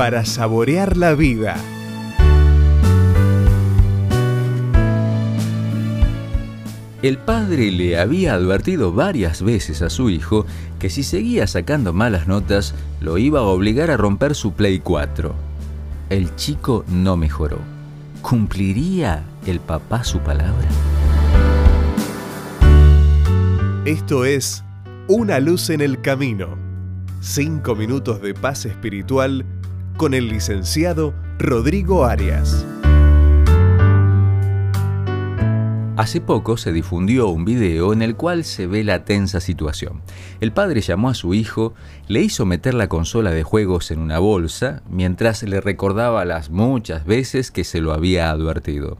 para saborear la vida. El padre le había advertido varias veces a su hijo que si seguía sacando malas notas lo iba a obligar a romper su Play 4. El chico no mejoró. ¿Cumpliría el papá su palabra? Esto es Una luz en el camino. Cinco minutos de paz espiritual con el licenciado Rodrigo Arias. Hace poco se difundió un video en el cual se ve la tensa situación. El padre llamó a su hijo, le hizo meter la consola de juegos en una bolsa, mientras le recordaba las muchas veces que se lo había advertido.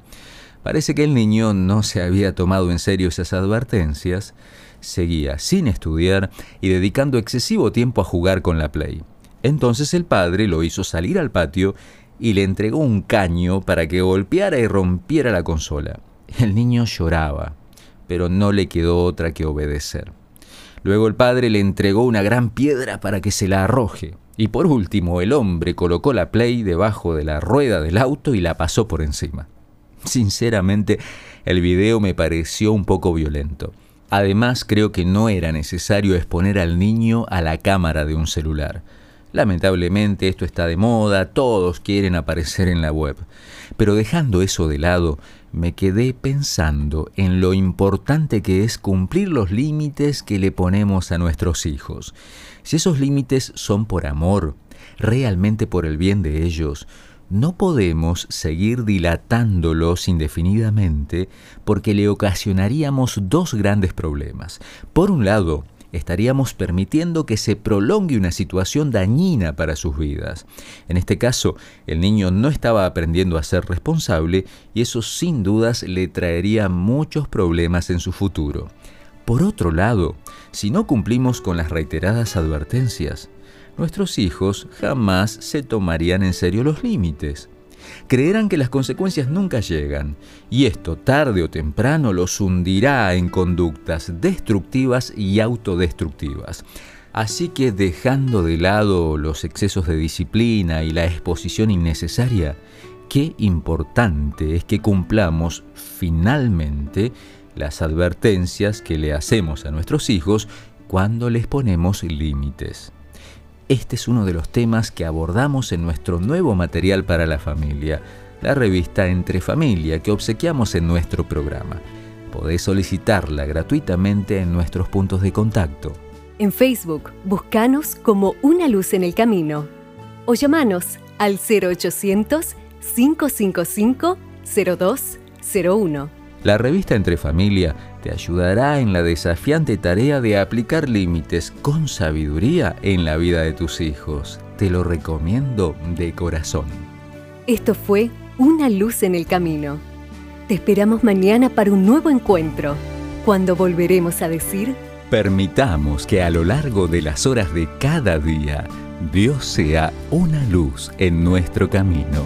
Parece que el niño no se había tomado en serio esas advertencias, seguía sin estudiar y dedicando excesivo tiempo a jugar con la Play. Entonces el padre lo hizo salir al patio y le entregó un caño para que golpeara y rompiera la consola. El niño lloraba, pero no le quedó otra que obedecer. Luego el padre le entregó una gran piedra para que se la arroje. Y por último, el hombre colocó la play debajo de la rueda del auto y la pasó por encima. Sinceramente, el video me pareció un poco violento. Además, creo que no era necesario exponer al niño a la cámara de un celular. Lamentablemente esto está de moda, todos quieren aparecer en la web. Pero dejando eso de lado, me quedé pensando en lo importante que es cumplir los límites que le ponemos a nuestros hijos. Si esos límites son por amor, realmente por el bien de ellos, no podemos seguir dilatándolos indefinidamente porque le ocasionaríamos dos grandes problemas. Por un lado, estaríamos permitiendo que se prolongue una situación dañina para sus vidas. En este caso, el niño no estaba aprendiendo a ser responsable y eso sin dudas le traería muchos problemas en su futuro. Por otro lado, si no cumplimos con las reiteradas advertencias, nuestros hijos jamás se tomarían en serio los límites creerán que las consecuencias nunca llegan, y esto tarde o temprano los hundirá en conductas destructivas y autodestructivas. Así que dejando de lado los excesos de disciplina y la exposición innecesaria, qué importante es que cumplamos finalmente las advertencias que le hacemos a nuestros hijos cuando les ponemos límites. Este es uno de los temas que abordamos en nuestro nuevo material para la familia, la revista Entre Familia que obsequiamos en nuestro programa. Podés solicitarla gratuitamente en nuestros puntos de contacto. En Facebook, buscanos como Una Luz en el Camino o llamanos al 0800 555 0201. La revista Entre Familia te ayudará en la desafiante tarea de aplicar límites con sabiduría en la vida de tus hijos. Te lo recomiendo de corazón. Esto fue Una luz en el camino. Te esperamos mañana para un nuevo encuentro, cuando volveremos a decir... Permitamos que a lo largo de las horas de cada día, Dios sea una luz en nuestro camino.